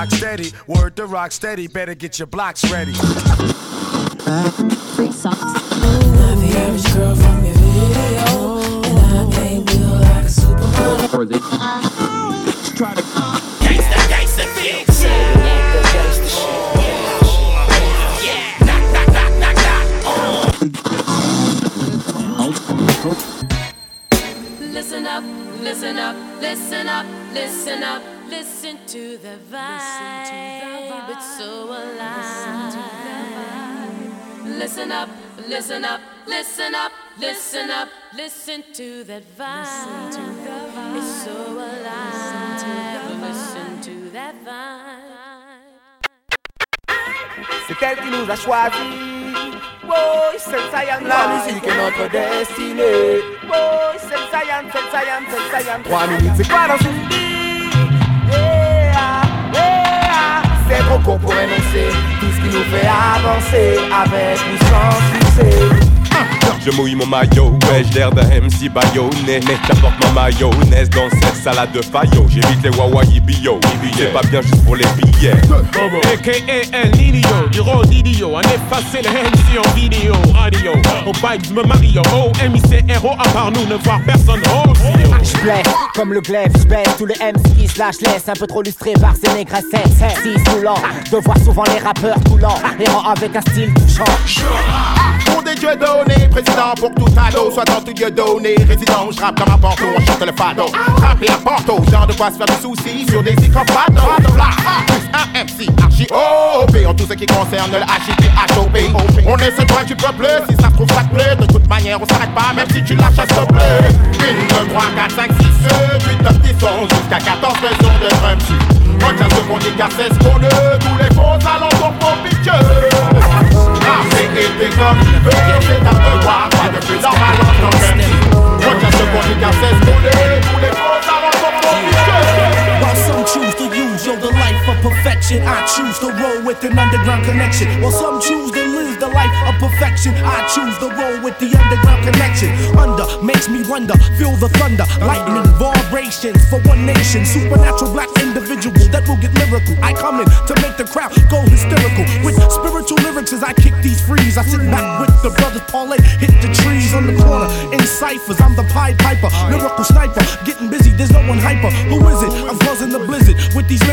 Hold your Glock steady. Word to rock steady, better get your blocks ready. Free socks. Not the average girl from your video, and I ain't built like a supermodel. try to Gangsta, gangsta, fix it. Gangsta shit. Yeah, knock, knock, knock, knock, knock. Listen up, listen up, listen up, listen up, listen to the vibe. It's so alive. Listen up, listen up, listen up, listen up, listen to that vibe. It's so alive. Listen to that vibe. C'est elle qui nous a choisis. Boy, c'est Saiyan. La musique est notre destinée. Boy, c'est Saiyan, c'est Saiyan, c'est Saiyan. Trois minutes, c'est quoi dans une vie? Trop court pour énoncer tout ce qui nous fait avancer avec ou sans succès. Je mouille mon maillot, ouais, j'ai l'air d'un MC baïonné J'apporte ma mayonnaise dans cette salade de faillot. J'évite les wawaï bio, c'est pas bien juste pour les billets. AKA El Nino, du rôle idiot, en effacer les MC en vidéo, radio. Au vibes me Mario, oh, MIC héros, à part nous, ne voir personne, oh. J'blesse comme le glaive, j'baisse tous les MC qui se lâchent laisse. Un peu trop lustré par ces négressettes. Si saoulant de voir souvent les rappeurs coulants, errant avec un style touchant. Pour des dieux président pour tout ado, soit dans tout dieu donné. Résident, je rappe comme un porto, on chante le fado. Rapper à Porto, genre de quoi se faire des soucis sur des plus un MC, archi OP, en tout ce qui concerne le HIP. On est ce droit du peuple, si ça trouve ça te plaît. De toute manière, on s'arrête pas, même si tu lâches à plaît. 1, 2, 3, 4, 5, 6, 8, 9, 10, 11, jusqu'à 14 raisons de drum Retiens ce qu'on dit car c'est ce qu'on veut Tous les faux alentours font pitié Marcher était comme C'est un choose to use yo, the life of perfection, I choose to roll with an underground connection. While some choose to live the life of perfection, I choose to roll with the underground connection. Under makes me wonder, feel the thunder, lightning, vibrations for one nation. Supernatural black individual that will get lyrical. I come in to make the crowd go hysterical. With spiritual lyrics as I kick these frees. I sit back with the brothers Paulette, hit the trees on the corner in ciphers. I'm the Pied Piper, lyrical sniper, getting busy. There's no one hyper. Who is it? I'm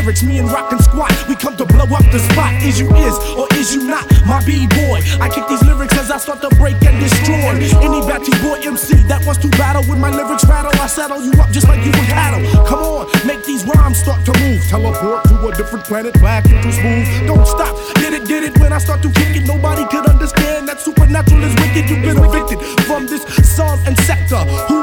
lyrics. Me and Rockin' and Squat, we come to blow up the spot. Is you is or is you not my b-boy? I kick these lyrics as I start to break and destroy any batty boy MC that wants to battle with my lyrics rattle. I saddle you up just like you were cattle. Come on, make these rhymes start to move. Teleport to a different planet, back into smooth. Don't stop, get it, get it. When I start to kick it, nobody could understand that supernatural is wicked. You've been evicted from this song and sector. Who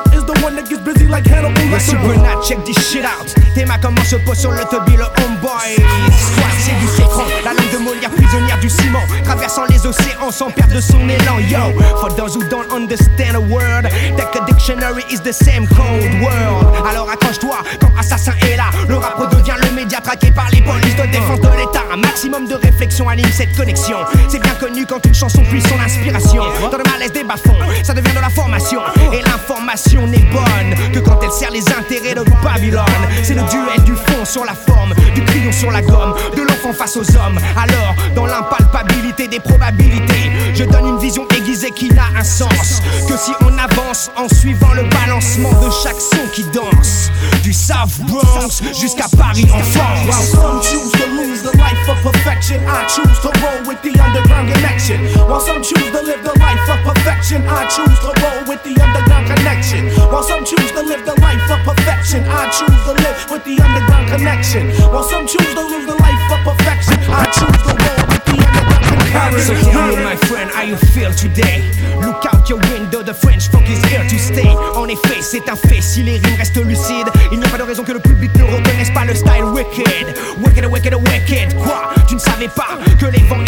Supernat, check this shit out. Comment se pose sur le tubby, le homeboy. Soit c'est du sécran, la langue de Molière prisonnière du ciment. Traversant les océans sans perdre son élan. Yo, for those who don't understand a word, that a dictionary is the same code world. Alors accroche-toi quand Assassin est là. Le rap redevient le média traqué par les polices de défense de l'État. Un maximum de réflexion anime cette connexion. C'est bien connu quand une chanson puise son inspiration. Dans le malaise des bas-fonds, ça devient de la formation. Et l'information n'est bonne que quand elle sert les intérêts de Babylone. C'est le duel du fond sur la forme, du crayon sur la gomme, de l'enfant face aux hommes. Alors, dans l'impalpabilité des probabilités, je donne une vision aiguisée qui n'a un sens que si on avance en suivant le balancement de chaque son qui danse. Du South Bronx jusqu'à Paris en While France. some choose to lose the life of perfection, I choose to roll with the underground connection. While some choose to live the life of perfection, I choose to roll with the underground connection. While some choose to live the life of perfection, I choose to live with the underground connection. While some choose to live the life of perfection, I choose to roll with the underground connection. Me, my friend, how you feel today? Look out your window, the French folk is here to stay. En effet, c'est un fait, si les rimes restent lucides, il n'y a pas de raison que le public ne reconnaisse pas le style wicked. Wicked, wicked, wicked. Quoi? Tu ne savais pas que les vents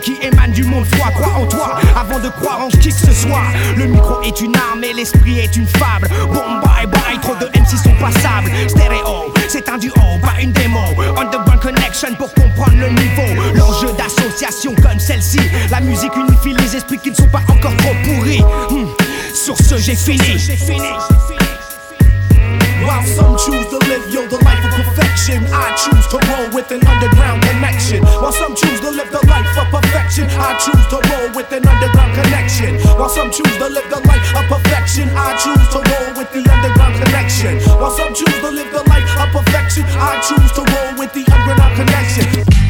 qui émanent du monde froid. Crois en toi avant de croire en qui que ce soit. Le micro est une arme et l'esprit est une fable. Bon, bye bye, trop de MC sont passables. Stéréo, c'est un duo, pas une démo. Underground Connection pour comprendre le niveau. L'enjeu d'association comme celle-ci. La musique unifie les esprits qui ne sont pas encore trop pourris. Hmm. Sur ce, j'ai fini. While some choose to live, yo, the life of perfection, I choose to roll with an underground connection. While some choose to live the life of perfection, I choose to roll with an underground connection. While some choose to live the life of perfection, I choose to roll with the underground connection. While some choose to live the life of perfection, I choose to roll with the underground connection.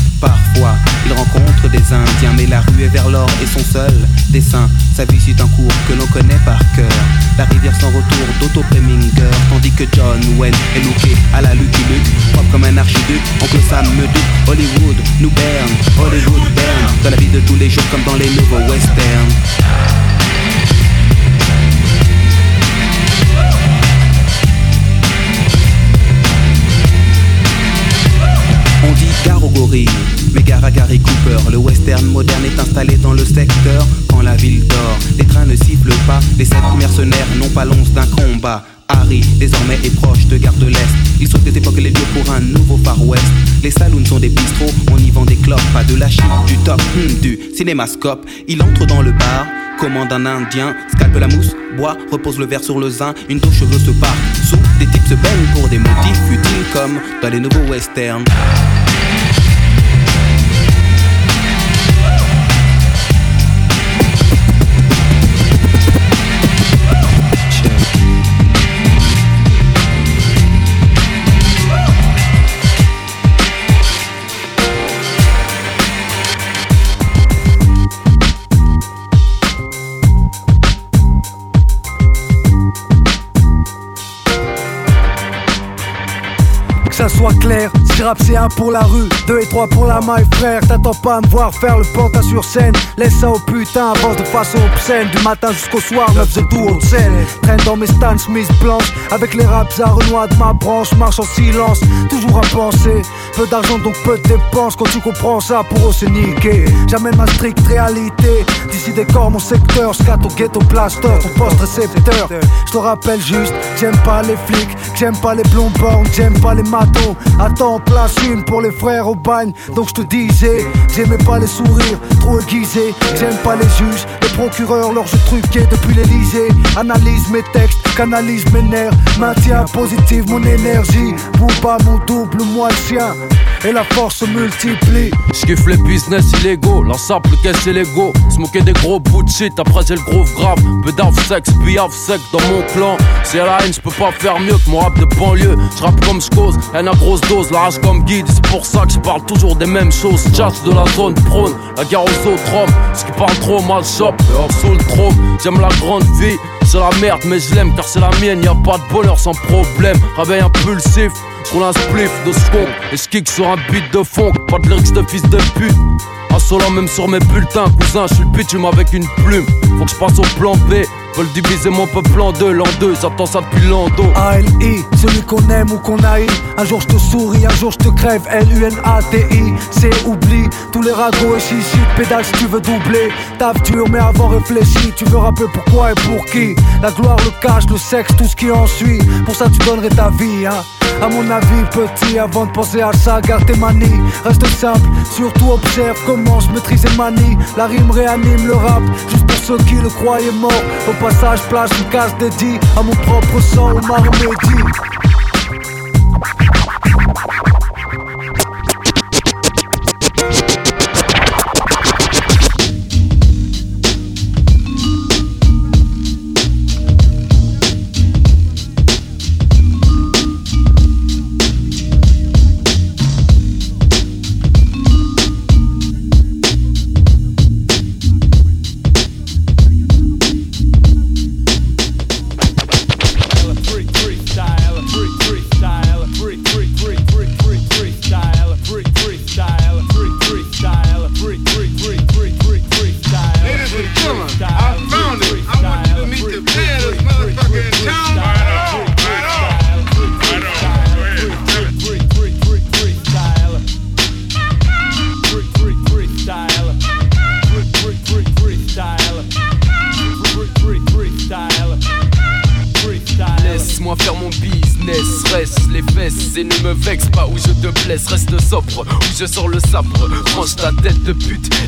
Parfois, il rencontre des Indiens, mais la rue est vers l'or et son seul dessin. Sa vie suit un cours que l'on connaît par cœur. La rivière sans retour d'Otto Preminger, tandis que John Wayne est looké à la Lucky Luke, propre comme un archiduc. Oncle Sam me Hollywood nous berne, Hollywood berne, dans la vie de tous les jours comme dans les nouveaux westerns. Western moderne est installé dans le secteur quand la ville dort. Les trains ne sifflent pas, les sept mercenaires n'ont pas l'once d'un combat. Harry, désormais est proche de Gare de l'Est. Il sauve des époques les lieux pour un nouveau Far West. Les saloons sont des bistrots, on y vend des clopes, pas de la chip, du top, hmm, du cinémascope. Il entre dans le bar, commande un indien, scalpe la mousse, boit, repose le verre sur le zin, une touche cheveux se part. Sous, des types se baignent pour des motifs futiles comme dans les nouveaux westerns. Soit clair, si rap c'est un pour la rue, deux et trois pour la maille frère. T'attends pas à me voir faire le pantin sur scène. Laisse ça au putain, avance de façon obscène. Du matin jusqu'au soir, meuf de tout scène Traîne dans mes stands, Smith blanches Avec les raps à Renoir de ma branche, marche en silence Toujours à penser, peu d'argent donc peu de dépenses. Quand tu comprends ça, pour eux c'est niqué. J'amène ma stricte réalité. D'ici des corps, mon secteur, scat au ghetto plaster Ton poste récepteur, je te rappelle juste J'aime pas les flics, j'aime pas les blonds bornes J'aime pas les matos, attends place une pour les frères au bagne. Donc je te disais, j'aimais pas les sourires trop aiguisés. J'aime pas les juges, les procureurs, leurs jeux truqués depuis l'Elysée Analyse mes textes, canalise mes nerfs Maintiens positive mon énergie Bouba mon double, moi le chien et la force se multiplie. J'kiffe les business illégaux, l'ensemble caisse et l'ego. Smoker des gros bouts de shit, après c'est le groove grave. Peu d'arf sexe, piaf sec dans mon clan. C'est la haine, j'peux pas faire mieux que mon rap de banlieue. J'rappe comme j'cause, haine à grosse dose, la rage comme guide. C'est pour ça que j'parle toujours des mêmes choses. Chat de la zone prône, la guerre aux autres Ce qui parle trop mal shop, hors sous le. J'aime la grande vie. C'est la merde, mais je l'aime c'est la mienne. Y a pas de bonheur sans problème. Réveil impulsif, j'roule un spliff de skunk et j'kick sur un beat de funk. Pas de lyrics de fils de pute. Insolent même sur mes bulletins, cousin, je suis le avec une plume. Faut que je passe au plan B. Veulent diviser mon peuple en deux, l'an deux, j'attends ça depuis l'ando. A-L-I, celui qu'on aime ou qu'on haït. Un jour je te souris, un jour je te crève. L-U-N-A-T-I, c'est oubli. Tous les ragots et chichi, pédale tu veux doubler. Taf dur, mais avant réfléchi. Tu veux rappeler pourquoi et pour qui. La gloire, le cash, le sexe, tout ce qui en suit. Pour ça, tu donnerais ta vie, hein. À mon avis, petit, avant de penser à ça, garde tes manies. Reste simple, surtout observe comment je maîtrise et manie. La rime réanime le rap, juste pour ceux qui le croyaient mort. Au passage, place une case dédiée à mon propre sang, au Marmédi. Laisse-moi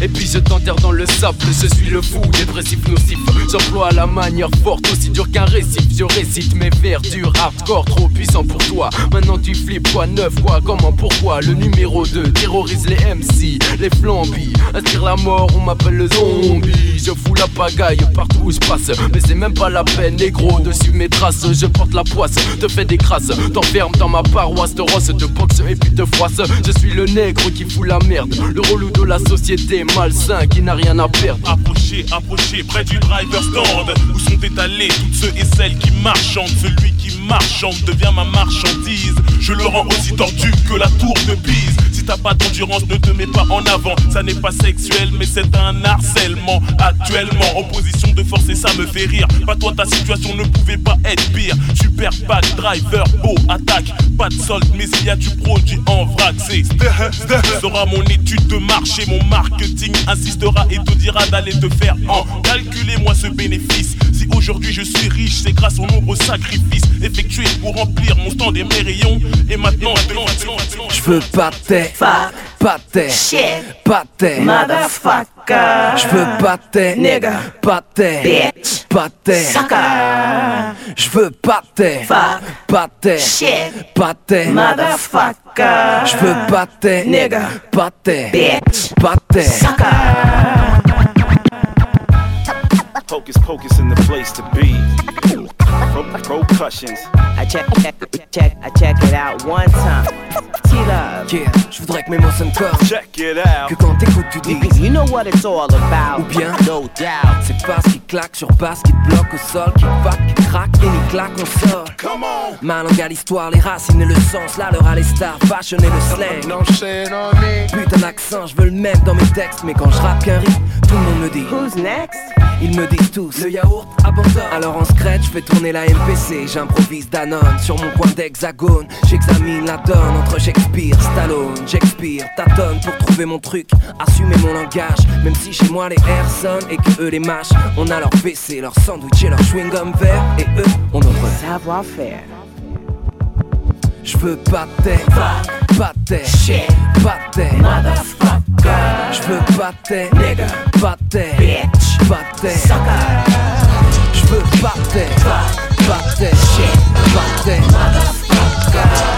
et puis je t'enterre dans le sable, je suis le fou, dépressif, nocif, j'emploie la manière forte, aussi dur qu'un récif, je récite mes vers durs, hardcore, trop puissant pour toi, maintenant tu flippes, quoi neuf, quoi, comment, pourquoi, le numéro 2 terrorise les MC, les flambis, inspire la mort, on m'appelle le zombie, je fous la pagaille partout où je passe, mais c'est même pas la peine, négro, de suivre mes traces, je porte la poisse, te fais des crasses, t'enferme dans ma paroisse, te rosse, te boxe et puis te froisse. Je suis le nègre qui fout la merde, le relou de la société malsain qui n'a rien à perdre. Approchez, approchez près du driver stand. Où sont étalés toutes ceux et celles qui marchandent. Celui qui marchande devient ma marchandise. Je le rends aussi tordu que la tour de Pise. Si t'as pas d'endurance ne te mets pas en avant. Ça n'est pas sexuel mais c'est un harcèlement Actuellement en position de force et ça me fait rire. Pas toi ta situation ne pouvait pas être pire. Super pack, driver, beau, attaque. Pas de solde mais s'il y a du produit en vrac C'est sera mon étude de marché. Mon marketing insistera et te dira d'aller te faire en Calculez-moi ce bénéfice Si aujourd'hui je suis riche c'est grâce aux nombreux sacrifices Effectués pour remplir mon stand et mes rayons Et maintenant, Je veux pas tes Fuck. pas tes Shit. pas tes Motherfucker. Je veux pas tes Nigga. pas tes Bitch. pas tes Sucker. Je veux pas tes Fuck. pas tes Shit. pas tes Motherfucker. Je veux pas tes Nigga. pas tes Bitch. pas tes Hocus pocus in the place to be. Pro-. I check, check, check, I check it out one time. T-Love. Yeah, je voudrais que mes mots sonnent comme Check it out. Que quand t'écoutes tu dis You know what it's all about. Ou bien No doubt. C'est pas ce qui claque sur basse qui te bloque au sol Qui back, qui craque et ni claque on sort Come on. Ma langue à l'histoire, les racines et le sens Là l'heure à les stars, fashion et le slang No shit on me. Putain d'accent, je veux le même dans mes textes Mais quand je rappe qu'un rythme, tout le monde me dit Who's next? Ils me disent tous, le yaourt abandonne Alors en scratch, je fais tourner la MPC J'improvise Danone sur mon coin d'hexagone J'examine la donne entre Shakespeare, Stallone J'expire, tâtonne pour trouver mon truc Assumer mon langage, même si chez moi les airs sonnent Et que eux les mâchent, on a leur PC, leur sandwich et leur chewing-gum vert Et eux, on notre Savoir-faire. Je veux pas tes, Shit. pas Motherfucker. Je veux pas tes, Nigga. pas Bitch. pas tes Sucker. Je veux pas tes, pas tes, pas tes Motherfucker.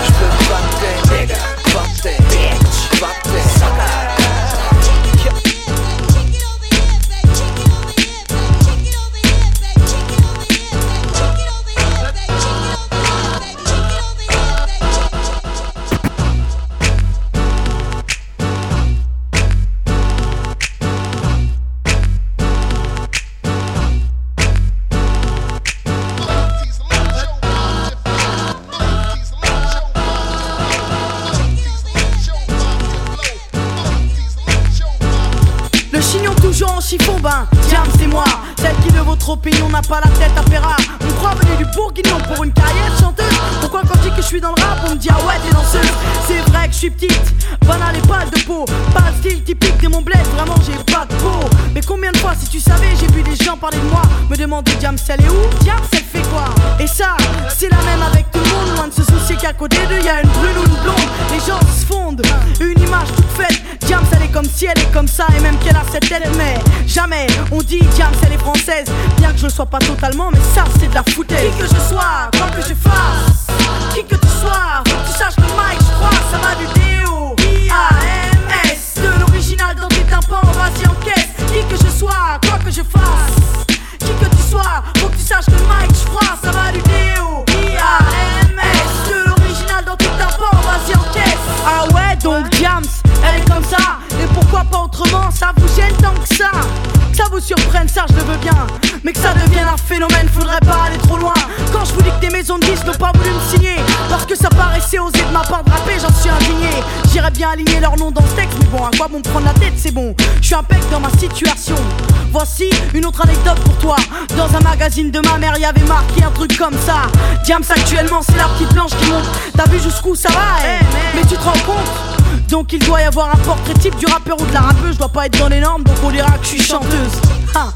Diams actuellement, c'est la petite blanche qui monte. T'as vu jusqu'où ça va, eh Mais tu te rends compte donc il doit y avoir un portrait type du rappeur ou de la rappeuse, je dois pas être dans les normes, donc on dira que je suis chanteuse. Ah.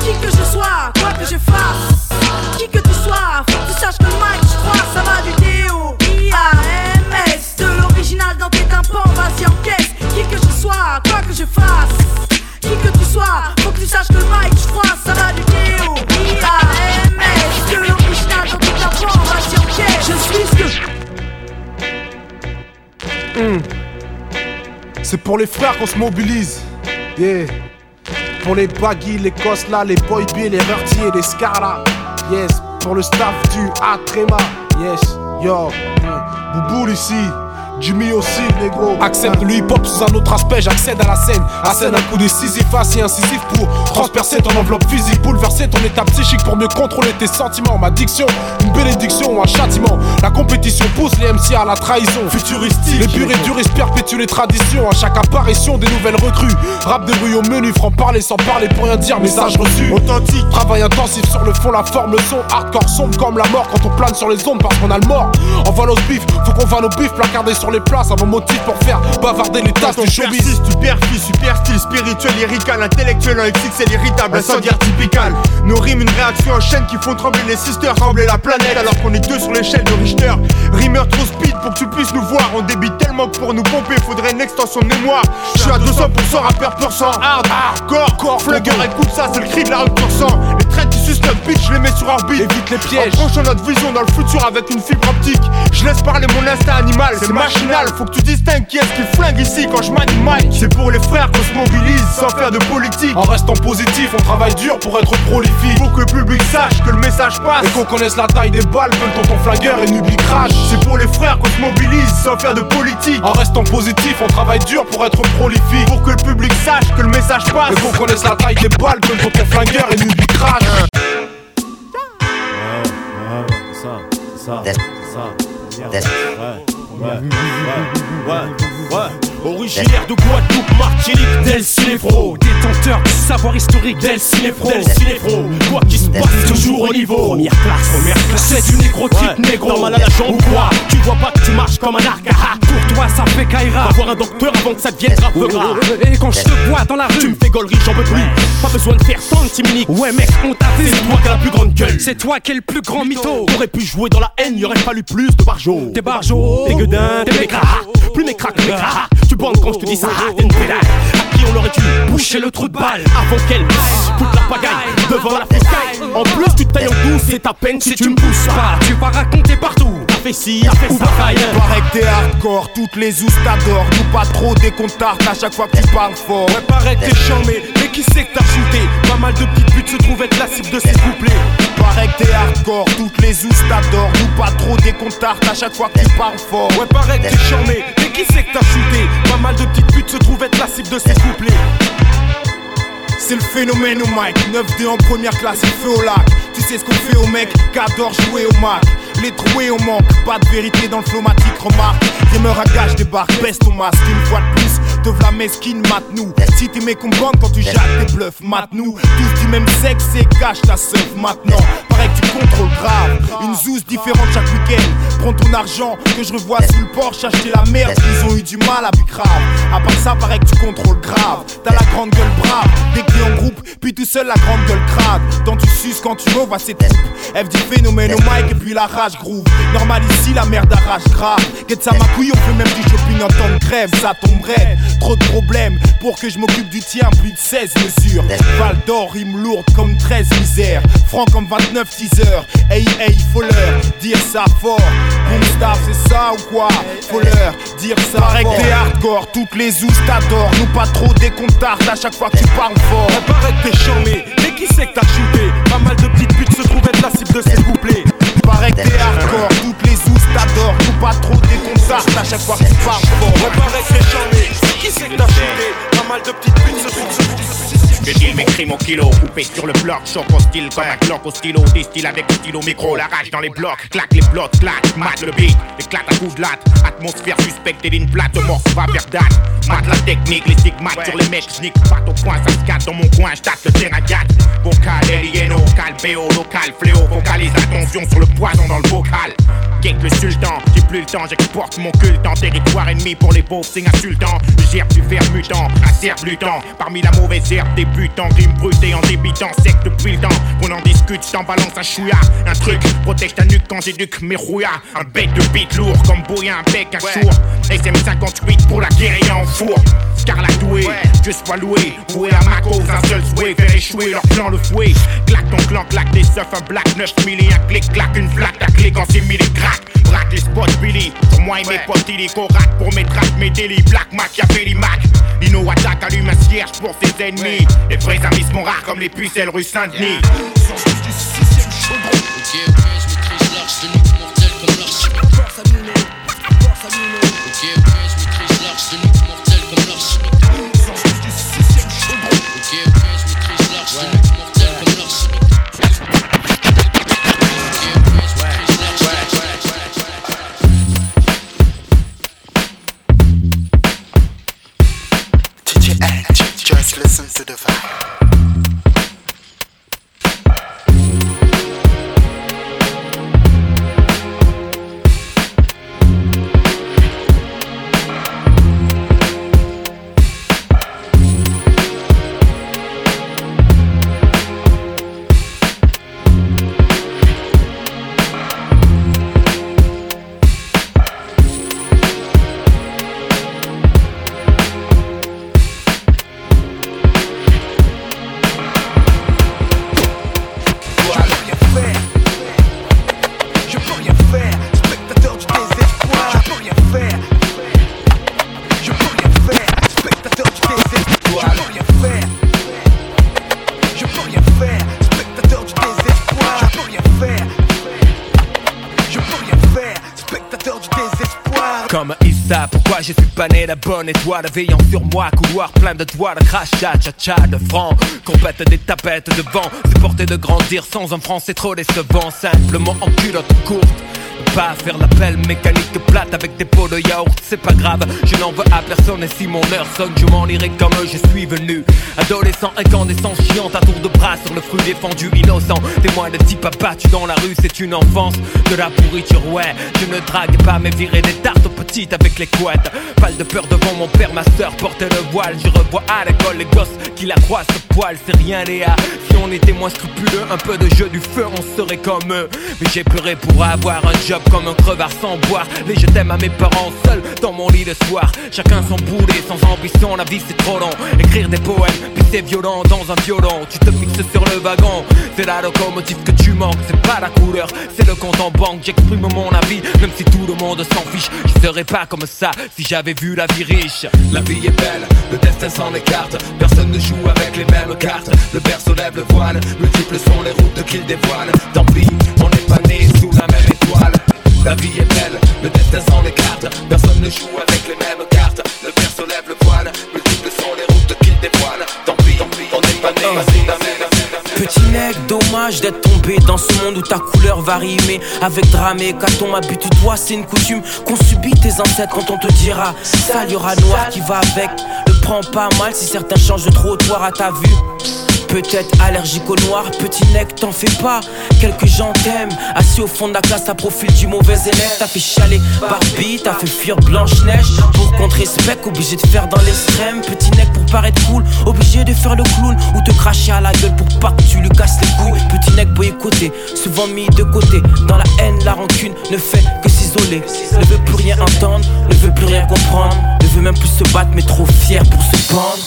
Qui que je sois, quoi que je fasse, qui que tu sois, faut que tu saches que le mic, je crois, ça va du déo. I-A-M-S, de l'original dans tes tympans, vas-y encaisse. Qui que je sois, quoi que je fasse, qui que tu sois, faut que tu saches que le mic, Hmm. C'est pour les frères qu'on se mobilise. Yeah. Pour les baggy, les Cosla, les Boy les Rurtier, les Scarla. Yes. Pour le staff du Atrema. Yes. Yo. Hmm. Bouboule ici. Jimmy aussi, négro. Accepte le hip-hop sous un autre aspect, j'accède à la scène. À scène, un coup décisif, assez incisif pour transpercer ton enveloppe physique, bouleverser ton état psychique pour mieux contrôler tes sentiments. Ma diction, une bénédiction ou un châtiment. La compétition pousse les MC à la trahison. Futuristique, les purs et duristes perpétuent les traditions. À chaque apparition, des nouvelles recrues. Rap de rue au menu, franc parler sans parler pour rien dire, message reçu. Authentique, travail intensif sur le fond, la forme, le son. Hardcore sombre comme la mort quand on plane sur les ondes parce qu'on a le mort. Envoie nos bifs, faut qu'on va nos bifs placardés sur les places. Un motif pour faire bavarder les tasses du showbiz. Super style spirituel, lyrical, intellectuel, un c'est irritable, incendiaire typical. Nos rimes, une réaction en chaîne qui font trembler les sisters, trembler la planète alors qu'on est deux sur l'échelle de Richter. Rimeur trop speed pour que tu puisses nous voir. On débite tellement que pour nous pomper, faudrait une extension de mémoire. Je suis à 200% rappeur pur sang, hard, hardcore, core, flugger, écoute ça, c'est le cri de la rue pur sang. Traits qui sucent notre bitch, je les mets sur orbite. Évite les pièges. En notre vision dans le futur avec une fibre optique. Je laisse parler mon instinct animal, c'est machinal. Faut que tu distingues qui est-ce qui flingue ici quand je manie mic. C'est pour les frères qu'on se mobilise sans faire de politique. En restant positif, on travaille dur pour être prolifique. Faut que le public sache que le message passe. Et qu'on connaisse la taille des balles que tonton flingueur et Nubli crash. C'est pour les frères qu'on se mobilise sans faire de politique. En restant positif, on travaille dur pour être prolifique. Pour que le public sache que le message passe. Et qu'on connaisse la taille des balles que tonton flingueur et Nubli crash. Ça, ça, ça. Ouais, ouais, ouais, ouais, ouais. Originaire de Guadeloupe, Martinique, Del Cinéfro Détenteur du savoir historique Del Cinéfro Del Cinéfro Quoi qui se passe toujours au niveau. Première classe, première classe. C'est du négro type ouais. négro. Dans malade à jambe ou quoi Tu vois pas que tu marches comme un arc Pour toi ça fait Kaira Va voir un docteur avant que ça devienne rappeur Et quand je te vois dans la rue Tu me fais gaulerie, j'en peux plus. Pas besoin de faire tant de Ouais mec, on t'a vu C'est toi qui as la plus grande gueule. C'est toi qui es le plus grand mytho. T'aurais pu jouer dans la haine, y aurait fallu plus de barjots. Des barjots. Des gueudins, des mécras. Plus mes cracks, mes cracks Tu bandes quand je te dis ça. Une pédale À qui on aurait dû boucher le trou de balle Avant qu'elle foute la pagaille devant la fuscaille En plus tu te tailles en douce, c'est ta peine si, tu me pousses pas. Tu vas raconter partout Fait ça, Paraît que t'es hardcore, toutes les ousses t'adorent. Nous pas trop dès qu'on tartes à chaque fois que tu parles fort. Ouais paraît que t'es charmé, mais qui c'est que t'as shooté? Pas mal de petites putes se trouvent être la cible de ces couplets. Paraît que t'es hardcore, toutes les ousses t'adorent. Nous pas trop dès qu'on tartes à chaque fois que tu parles fort. Ouais paraît que t'es charmé, mais qui c'est que t'as shooté? Pas mal de petites putes se trouvent être la cible de ces couplets. C'est le phénomène au mic, 9-2 en première classe, il fait au lac. Tu sais ce qu'on fait au mec, qu'adore jouer au Mac couplets troués, on manque pas de vérité dans le flomatique, remarque. Rimeur à gage débarque, baisse ton masque une fois de plus. Te v'la mesquine, mate-nous. Si t'es mécompente quand tu jattes tes bluffs, mate-nous. Tous du même sexe et cache ta seuf maintenant. Pareil que tu contrôles grave. Une zouze différente chaque week-end. Prends ton argent que je revois sous le porche, acheter la merde. Ils ont eu du mal à grave. À part ça, pareil que tu contrôles grave. T'as la grande gueule brave. Dès que t'es en groupe, puis tout seul la grande gueule crade. Tant tu suces quand tu vois ces troupes. F du phénomène au mic et puis la rage groove. Normal ici, la merde arrache grave. Get ça ma couille, on fait même du shopping en temps de grève. Ça tomberait. Trop de problèmes pour que je m'occupe du tien. Plus de 16 mesures. Val d'or, rime lourde comme 13 misères. Franc comme 29 teasers. Hey, hey, faut leur dire ça fort. Bon staff, c'est ça ou quoi? Faut leur dire ça Paraît que t'es hardcore, toutes les ousses t'adorent. Nous pas trop des comptards à chaque fois que tu parles fort. Paraît que t'es charmé, mais qui c'est que t'as shooté? Pas mal de petites putes se trouvent être la cible de ces couplets. Paraît que t'es hardcore, les t'adorent. Nous pas trop des comptards à chaque fois que tu parles fort. Paraît que charmé, qui c'est que t'as shooté? Pas mal de petites putes se Je dis mes crimes au kilo, coupé sur le bloc, choc au style comme un clock au stylo, distille avec le stylo micro, la rage dans les blocs, claque les blocs, claque, mate le beat, éclate à coups de latte, atmosphère suspecte et ligne plate, morse va vers date, mate la technique, les stigmates sur les mecs, j'nique pas au point, ça se casse dans mon coin, j'tâte le terrain vocal, alieno, calpéo, local, fléau, vocalise attention sur le poison dans le vocal, Geek le sultan, j'ai plus le temps, j'exporte mon culte en territoire ennemi pour les pauvres signes insultants. Gère du fer mutant, acerbe lutant. Parmi la mauvaise herbe débutant, rime brut et en débitant sec depuis le temps. On en discute, je t'en balance un chouïa. Un truc, protège ta nuque quand j'éduque mes rouillas. Un bec de beat lourd comme bouillant un bec, un chour. SM58 pour la guérilla en four. Scarlatoué, Dieu soit loué. Voué à ma cause, un seul souhait, faire échouer leur plan le fouet. Claque ton clan, claque des seufs, un black 9 milli, un clic, claque une flaque, ta clé quand c'est milli, crack. Braque les spots, Billy. Sur moi et mes potes, illico, rate pour mes tracks, mes délits. Black Machiavelli, Mac. Lino attaque, allume un cierge pour ses ennemis. Les vrais amis sont rares comme les pucelles rue Saint-Denis. Ok, ok, je maîtrise l'arche de Comme Issa, pourquoi je suis pas né la bonne étoile? Veillant sur moi, couloir plein de doigts de crachat, cha de francs, compète des tapettes de vent, c'est porter de grandir sans un franc, c'est trop décevant, simplement en culotte courte. Pas faire l'appel mécanique plate avec des pots de yaourt, c'est pas grave, je n'en veux à personne et si mon heure sonne, je m'en irai comme je suis venu. Adolescent incandescent, chiant à tour de bras sur le fruit défendu, innocent. Témoin de type abattu dans la rue, c'est une enfance de la pourriture, ouais. Je ne drague pas, mais virer des tartes petites avec les couettes. Pas de peur devant mon père, ma soeur portait le voile. Je revois à l'école les gosses qui la croisent ce poil, c'est rien, Léa. Si on était moins scrupuleux, un peu de jeu du feu, on serait comme eux. Mais j'ai pleuré pour avoir un comme un crevard sans boire. Les je t'aime à mes parents seuls dans mon lit le soir. Chacun son boulet, sans ambition, la vie c'est trop long. Écrire des poèmes, puis c'est violent dans un violon. Tu te fixes sur le wagon, c'est la locomotive que tu manques. C'est pas la couleur, c'est le compte en banque. J'exprime mon avis, même si tout le monde s'en fiche. Je serais pas comme ça si j'avais vu la vie riche. La vie est belle, le destin s'en écarte. Personne ne joue avec les mêmes cartes. Le berceau lève le voile, multiples sont les routes qu'il dévoile. Tant pis, on n'est pas la vie est belle, le destin s'en écarte. Personne ne joue avec les mêmes cartes. Le berceau lève le voile, multiples sont les routes qu'il dévoile. Tant pis, on n'est pas né Petit nec, dommage d'être tombé dans ce monde où ta couleur varie. Mais avec drame et ton habitue-toi, c'est une coutume qu'on subit tes ancêtres quand on te dira y aura noir qui va avec. Prends pas mal si certains changent de trottoir à ta vue. Peut-être allergique au noir, petit nec, t'en fais pas. Quelques gens t'aiment, assis au fond de la classe à profil du mauvais élève. T'as fait chialer Barbie, t'as fait fuir Blanche-Neige. Pour qu'on te respecte, obligé de faire dans l'extrême. Petit nec pour paraître cool, obligé de faire le clown ou te cracher à la gueule pour pas que tu lui casses les couilles. Petit nec boycotté, souvent mis de côté. Dans la haine, la rancune ne fait que s'isoler. Ne veut plus rien entendre, ne veut plus rien comprendre. Ne veut même plus se battre, mais trop fier pour se pendre.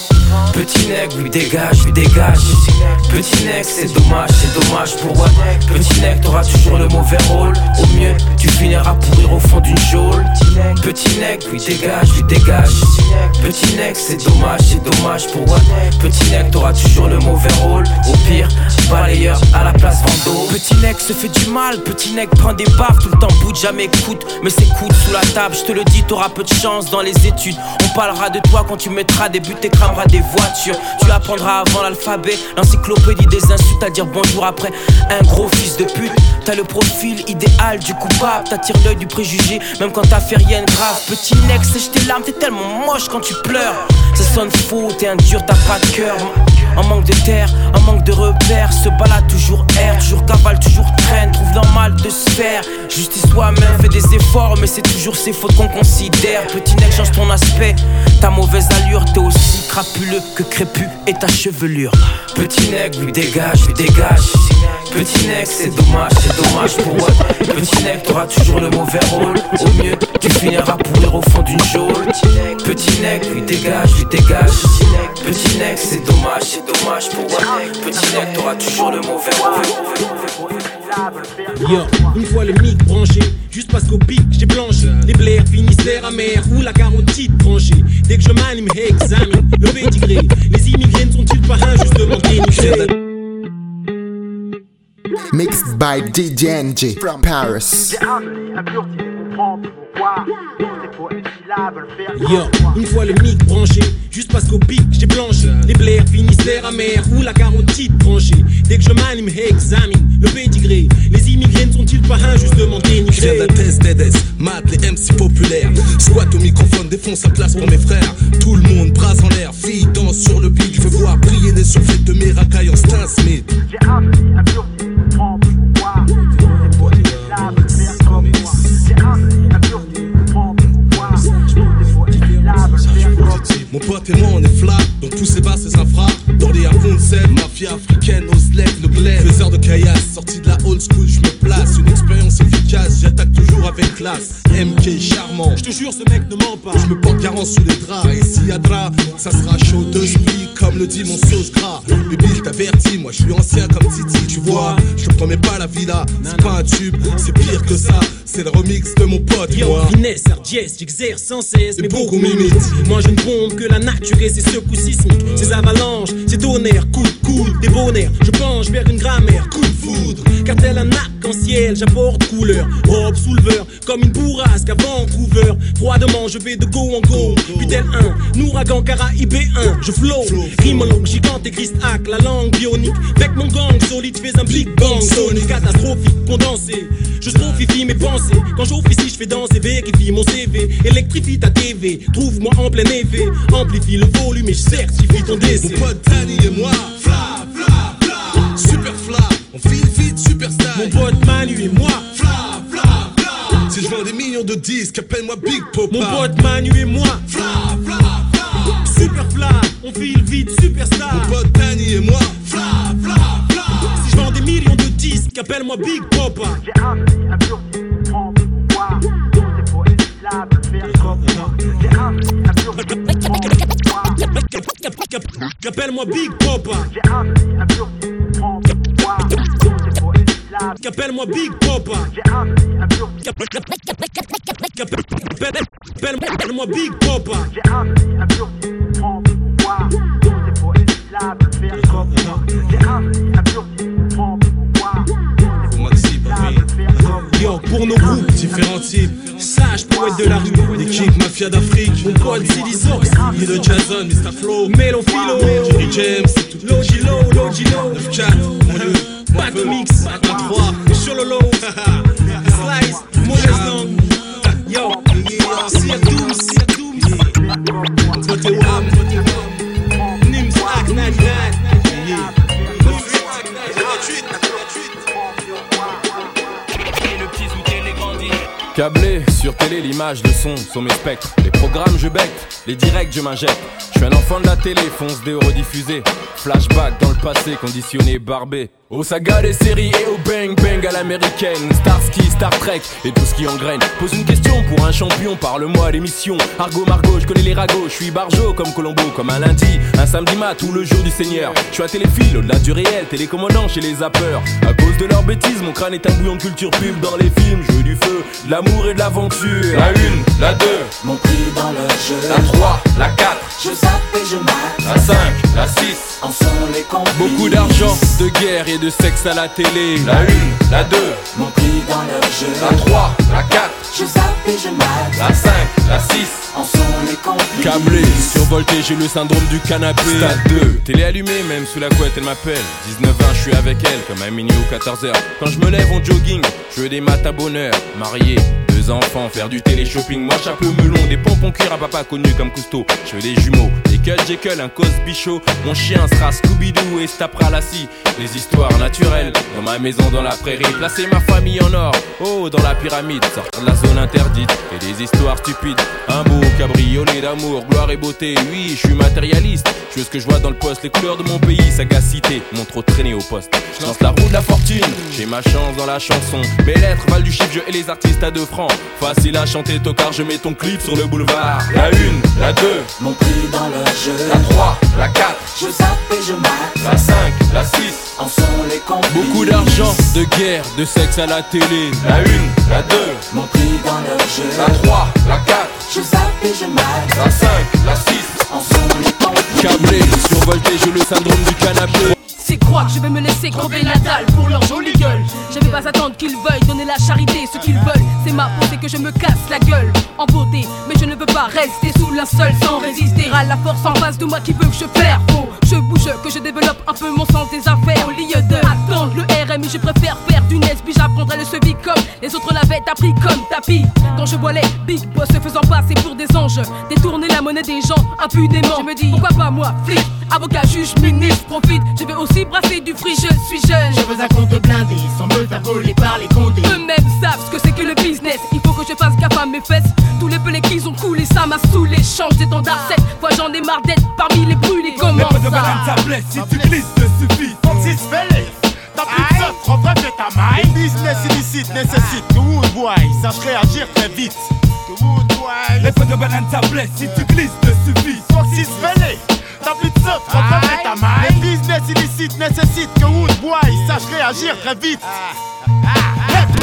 Petit nec, lui dégage, lui dégage. Petit nec, c'est dommage, c'est dommage pour moi. Petit nec, t'auras toujours le mauvais rôle. Au mieux, tu finiras pourrir au fond d'une geôle. Petit nec, lui dégage, lui dégage. Petit nec, c'est dommage, c'est dommage pour moi. Petit nec, t'auras toujours le mauvais rôle. Au pire, balayeur à la place Vando. Petit nec se fait du mal, petit nec prend des baffes, tout le temps boude, jamais écoute. Mais c'est coude sous la table, je te le dis, t'auras peu de chance dans les études. On parlera de toi quand tu mettras des buts et crameras des voitures. Tu apprendras avant l'alphabet, l'encyclopédie des insultes à dire bonjour après un gros fils de pute. T'as le profil idéal du coupable, t'attires l'œil du préjugé, même quand t'as fait rien de grave. Petit nec, sèche tes larmes, t'es tellement moche quand tu pleures. Ça sonne faux, t'es un dur, t'as pas de cœur. En manque de terre, en manque de repères, se balade toujours air, toujours cavale, toujours traîne, trouve normal de se. Justice toi-même, fais des efforts, mais c'est toujours ses fautes qu'on considère. Petit nec, change ton aspect, ta mauvaise allure, t'es aussi crapuleux que crépu et ta chevelure. Petit nec, lui dégage, lui dégage. Petit nec, c'est dommage, c'est dommage pour moi. Petit nec, t'auras toujours le mauvais rôle. Au mieux, tu finiras pourrir au fond d'une geôle. Petit nec, lui dégage, lui dégage. Petit nec, c'est dommage, dommage pour moi. Petit nec, t'auras toujours le mauvais rôle. Yo, une fois le mic branché, juste parce qu'au pic j'ai blanchi. Les blaires finissent amère ou la carotide tranchée. Dès que je m'anime, examine le pédigré. Les immigrés ne sont-ils pas injustement dénigrés? Mixed by DJNG from Paris. Yo, une fois le mic branché, juste parce qu'au pic j'ai blanchi. Les blaires finissent amère ou la carotide tranchée. Dès que je m'anime, examine le pédigré. Les immigrés ne sont-ils pas injustement dénigrés? d'un test DDS, mat les MC populaires. Squat au microphone, défonce la place pour mes frères. Tout le monde, bras en l'air, filles danse sur le beat. Je veux voir briller les surfaits de mes racailles en Stan Smith. Mon pote et moi on est flat, dans tous ces bas ces infras Dans les Afonsen, mafia africaine, Oslek, le bled. Faiseur de caillasse, sorti de la old school, je me place. Une expérience efficace, j'attaque toujours avec classe. MK charmant, Je te jure, ce mec ne ment pas. je me porte garant sous les draps. Et s'il y a drap, ça sera chaud de spi Comme le dit mon sauce gras. Baby je t'avertis, moi je suis ancien comme Titi Tu vois, je te promets pas la villa C'est pas un tube, c'est pire que ça. C'est le remix de mon pote Yo, moi. finesse, hardiesse, j'exerce sans cesse, mais beaucoup m'imitent. Moi je ne que la nature et ses secousses sismiques, ses avalanches, ses tonnerres, coup de coude. Je penche vers une grammaire, coup de foudre. Car tel un arc-en-ciel, j'apporte couleur, robe souleveur, comme une bourrasque à Vancouver. Froidement, je vais de go en go, puis tel un ouragan caraïbé 1, je flow. Rimologue, gigante et Christ hack, la langue bionique. Avec mon gang solide, fais un big bang sonique, catastrophique, condensé. Je strophifie mes pensées, quand j'officie, je fais danser, vérifie mon CV, électrifie ta TV, trouve-moi en plein effet, amplifie le volume et je certifie ton décès. Mon pote Danny et moi, fla, fla, fla, super fla, on file vite, super style. Mon pote Manu et moi, fla, fla, fla. Si je vends des millions de disques, appelle-moi Big Papa. Mon pote Manu et moi, fla, fla, fla. super fla, on file vite, superstar. Mon pote Danny et moi, fla, fla, fla. Si je vends des millions de disques, appelle-moi Big Papa. Appelle-moi Big Papa. Appelle-moi Big Papa. Appelle-moi Big Papa. Maxi, papi. Yo, pour nos groupes, différents types. Sage poète de la rue, équipe mafia d'Afrique. Mon pote Zilly Sox, Lil Jason, Mr. Flow, Melo Philo, Jerry James, Logilo, Logilo, 9-4, mon lieu, Back Mix, 1-3, sur le low, Slice, mauvaise langue. Yo, Sir Dooms, Sir Dooms, Spoté Wam, Nims Câblé sur télé, l'image, le son sont mes spectres. Les programmes, je becte, les directs, je m'injecte. Je suis un enfant de la télé, fonce des rediffusés. Flashback dans le passé, conditionné, barbé. Aux sagas des séries et au bang bang à l'américaine. Starsky, Star Trek et tout ce qui engraine. Pose une question pour un champion, parle-moi l'émission. Argo Margot, je connais les ragots, je suis barjo comme Colombo, comme un lundi, un samedi mat ou le jour du Seigneur. Je suis à téléphile, au-delà du réel, télécommandant chez les zappeurs. À cause de leurs bêtises, mon crâne est un bouillon de culture pub dans les films. Jeu du feu, de l'amour et de La une, la deux, Mon prix dans leur jeu. la 3, la 4, Je zappe et je mate. la 5, la 6. En sont les complices. Beaucoup d'argent, de guerre et de sexe à la télé. La 1, la 2, Mon prix dans leur jeu. la 3, la 4, Je zappe et je mate. la 5, la 6. En sont les complices. Câblé, survolté, j'ai le syndrome du canapé. Stade 2, télé allumée, même sous la couette, elle m'appelle. 19 ans, je suis avec elle, comme un mini ou 14h. Quand je me lève en jogging, je veux des maths à bonheur. Marié, deux enfants, faire du télé-shopping. Moi, chapeau melon, des pompons cuir à papa connu comme Cousteau. Je veux des jumeaux, des Cut Jekyll, un Cosby Show. Mon chien sera Scooby-Doo et se tapera la scie. Des histoires naturelles, dans ma maison, dans la prairie. Placer ma famille en or, oh, dans la pyramide. Sortir de la zone interdite, et des histoires stupides. Un beau cabriolet d'amour, gloire et beauté. Oui, je suis matérialiste. Je veux ce que je vois dans le poste, les couleurs de mon pays, sagacité. Mon trop traîné au poste. Je lance la roue de la fortune, j'ai ma chance dans la chanson. Mes lettres valent du chiffre, je et les artistes à 2 francs. Facile à chanter, tocard, je mets ton clip sur le boulevard. La 1, la 2, Mon prix dans leur jeu. la 3, la 4, Je zappe et je mate. la 5, la 6. En sont les complices. Beaucoup d'argent, de guerre, de sexe à la télé. La 1, la 2, Mon prix dans leur jeu. la 3, la 4, Je zappe et je mate. la 5, la 6. En sont les complices. Câblé, survolté, j'ai le syndrome du canapé. C'est croire que je vais me laisser crever la dalle pour leur jolie gueule? Je vais pas attendre qu'ils veuillent donner la charité. Ce qu'ils veulent, c'est ma c'est que je me casse la gueule en beauté. Mais je ne peux pas rester sous linceul sans résister à la force en face de moi qui veut que je perds. Faut je bouge, que je développe un peu mon sens des affaires. Au lieu de attendre le RMI, je préfère faire du NESB. J'apprendrai le sevi comme les autres l'avaient appris comme tapis. Quand je vois les big boss se faisant passer pour des anges, détourner la monnaie des gens impunément. Je me dis, pourquoi pas moi, flic, avocat, juge, ministre, profite. Je vais aussi brasser du fruit, je suis jeune. Je veux un compte blindé sans me faire voler par les condés. Eux-mêmes savent ce que c'est que le business. Il faut que je fasse gaffe à mes fesses. Tous les pelés qu'ils ont coulé, ça m'a saoulé. Change d'étendard, cette fois j'en ai marre d'être parmi les brûlés. Comment Mais pas de ça banane, ça blesse, si tu glisses, te suffit. Francis Félix, t'as plus de rentre fais ta maille. Business illicite nécessite que Woodboy sache réagir très vite. Que Woodboy. Mais pas de banane, ça blesse, si tu glisses, te suffit. Francis Félix, t'as plus de seuf, rentre fais ta maille. Business illicite nécessite que Woodboy sache réagir très vite. L'encre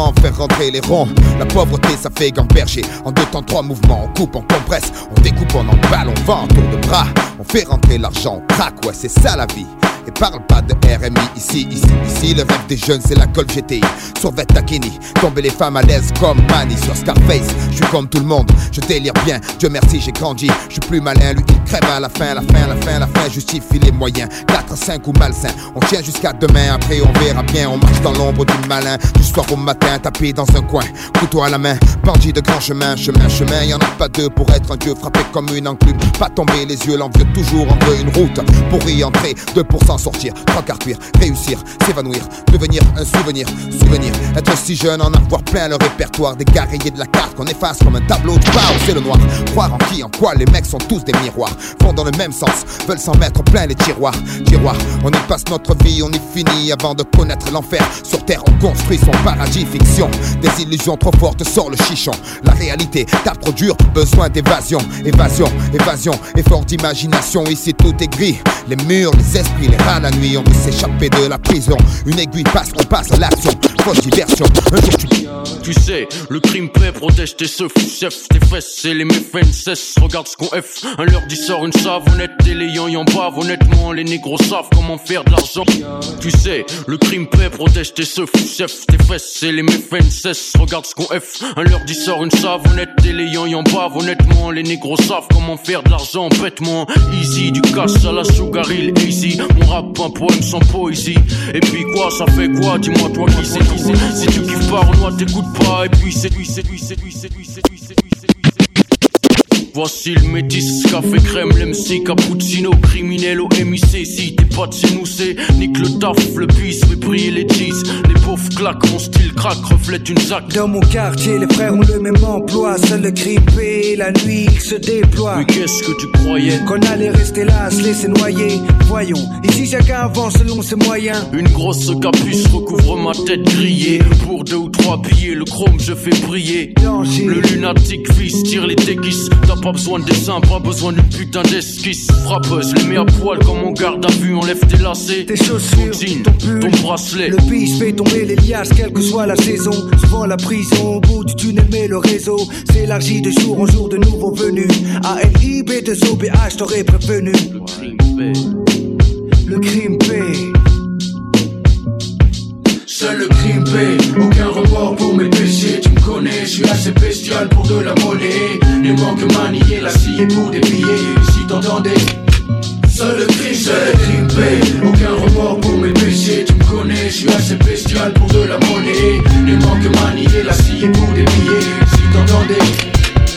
faire rentrer les ronds. La pauvreté, ça fait gamberger. En deux temps, trois mouvements, on coupe, on compresse, on découpe, on emballe, on vend en tour de bras. On fait rentrer l'argent, on craque, ouais, c'est ça la vie. Et parle pas de RMI ici, ici, ici. Le rêve des jeunes, c'est la Golf GTI. Sur Takini, tomber les femmes à l'aise comme Manny sur Scarface. Je suis comme tout le monde, je délire bien. Dieu merci, j'ai grandi. Je suis plus malin, lui il crève à la fin, la fin, la fin, la fin. Justifie les moyens. 4 5 ou malsain. On tient jusqu'à demain, après on verra bien. On marche dans l'ombre du malin. Du soir au matin tapé dans un coin, couteau à la main, bandit de grand chemin, chemin, chemin, y en a pas deux pour être un dieu, frappé comme une enclume, pas tomber les yeux, l'envieux toujours en veut une route. Pour y entrer, deux pour s'en sortir, trois quarts cuire, réussir, s'évanouir, devenir un souvenir, souvenir, être si jeune, en avoir plein le répertoire, des de la carte qu'on efface comme un tableau de bord, c'est le noir, croire en qui, en quoi, les mecs sont tous des miroirs, vont dans le même sens, veulent s'en mettre plein les tiroirs, tiroirs, on y passe notre vie, on y finit avant de connaître l'enfer, sur terre on construit son paradis, des illusions trop fortes, sort le chichon, la réalité, tape trop dur, besoin d'évasion, évasion, évasion, effort d'imagination, ici tout est gris, les murs, les esprits, les rats la nuit, on veut s'échapper de la prison, une aiguille passe, on passe à l'action, fausse diversion, un jour tu Tu sais, le crime paix protège tes seufs, chef, tes fesses et les méfaits cessent. Regarde ce qu'on F, un leur dit sort une savonnette et les yan yan bavent. Honnêtement, les négros savent comment faire de l'argent. Tu sais, le crime paix protège tes seufs, chef, tes fesses et les cessent. Regarde ce qu'on F, un leur dit sort une savonnette et les yan yan bavent. Honnêtement, les négros savent comment faire de l'argent bêtement. Easy, du cash à la sugar hill, easy. Mon rap, un poème sans poésie. Et puis quoi, ça fait quoi? Dis-moi toi qui c'est, qui c'est. Si tu kiffes pas, Renoir, t'écoutes pas. Et puis c'est lui, c'est lui, c'est Voici le métis, café crème, l'MC, cappuccino, criminel au MIC. Si t'es pas de chez nous, c'est nique le taf, le bis, mais briller les cheese. Les pauvres claquent, mon style craque, reflète une zac. Dans mon quartier, les frères ont le même emploi. Seul le paie, la nuit il se déploie. Mais qu'est-ce que tu croyais? Qu'on allait rester là, se laisser noyer. Voyons, ici chacun avance selon ses moyens. Une grosse capuche recouvre ma tête grillée. Pour deux ou trois billets, le chrome je fais briller. Le lunatique fils tire les déguises. T'as pas besoin de dessin, pas besoin d'une putain d'esquisse. Frappeuse, les mets à poil comme on garde à vue, enlève tes lacets. Tes chaussures, ton jean, ton pull, ton bracelet. Le bis fait tomber les liasses, quelle que soit la saison. Souvent la prison, au bout du tunnel, mais le réseau s'élargit de jour en jour de nouveaux venus. ALIB de OBH, t'aurais prévenu. Le crime paie. Seul le crime paie, aucun remords pour mes péchés. Connais, je suis assez bestial pour de la monnaie. Les manques manier la scie pour des billets. Si t'entendais, seul crime, seul paie, aucun remords pour mes péchés. Tu me connais, je suis assez bestial pour de la monnaie. Les manques manier la scie pour des billets. Si t'entendais,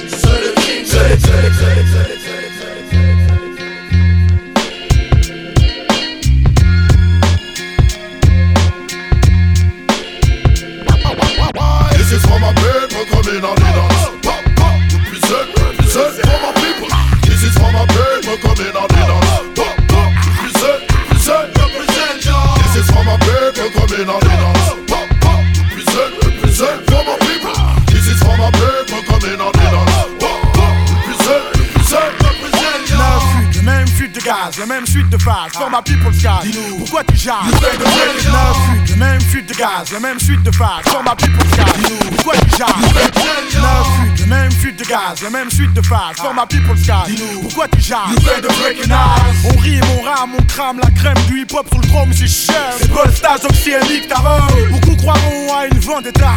seul crime, seul, seul, seul, seul, la même suite de phases, for my people's gaz. Pourquoi tu jases? Vrai, les La même fuite de gaz, la même suite de phases, for my people's gaz. Pourquoi tu jases? La même fuite de gaz, la même suite de phases, for my people's gaz. Pourquoi tu jases? On rime, on rame, on crame. La crème du hip-hop sur le chrome, c'est cher. C'est pas le stage oxyénique, t'as Beaucoup croiront à une vendetta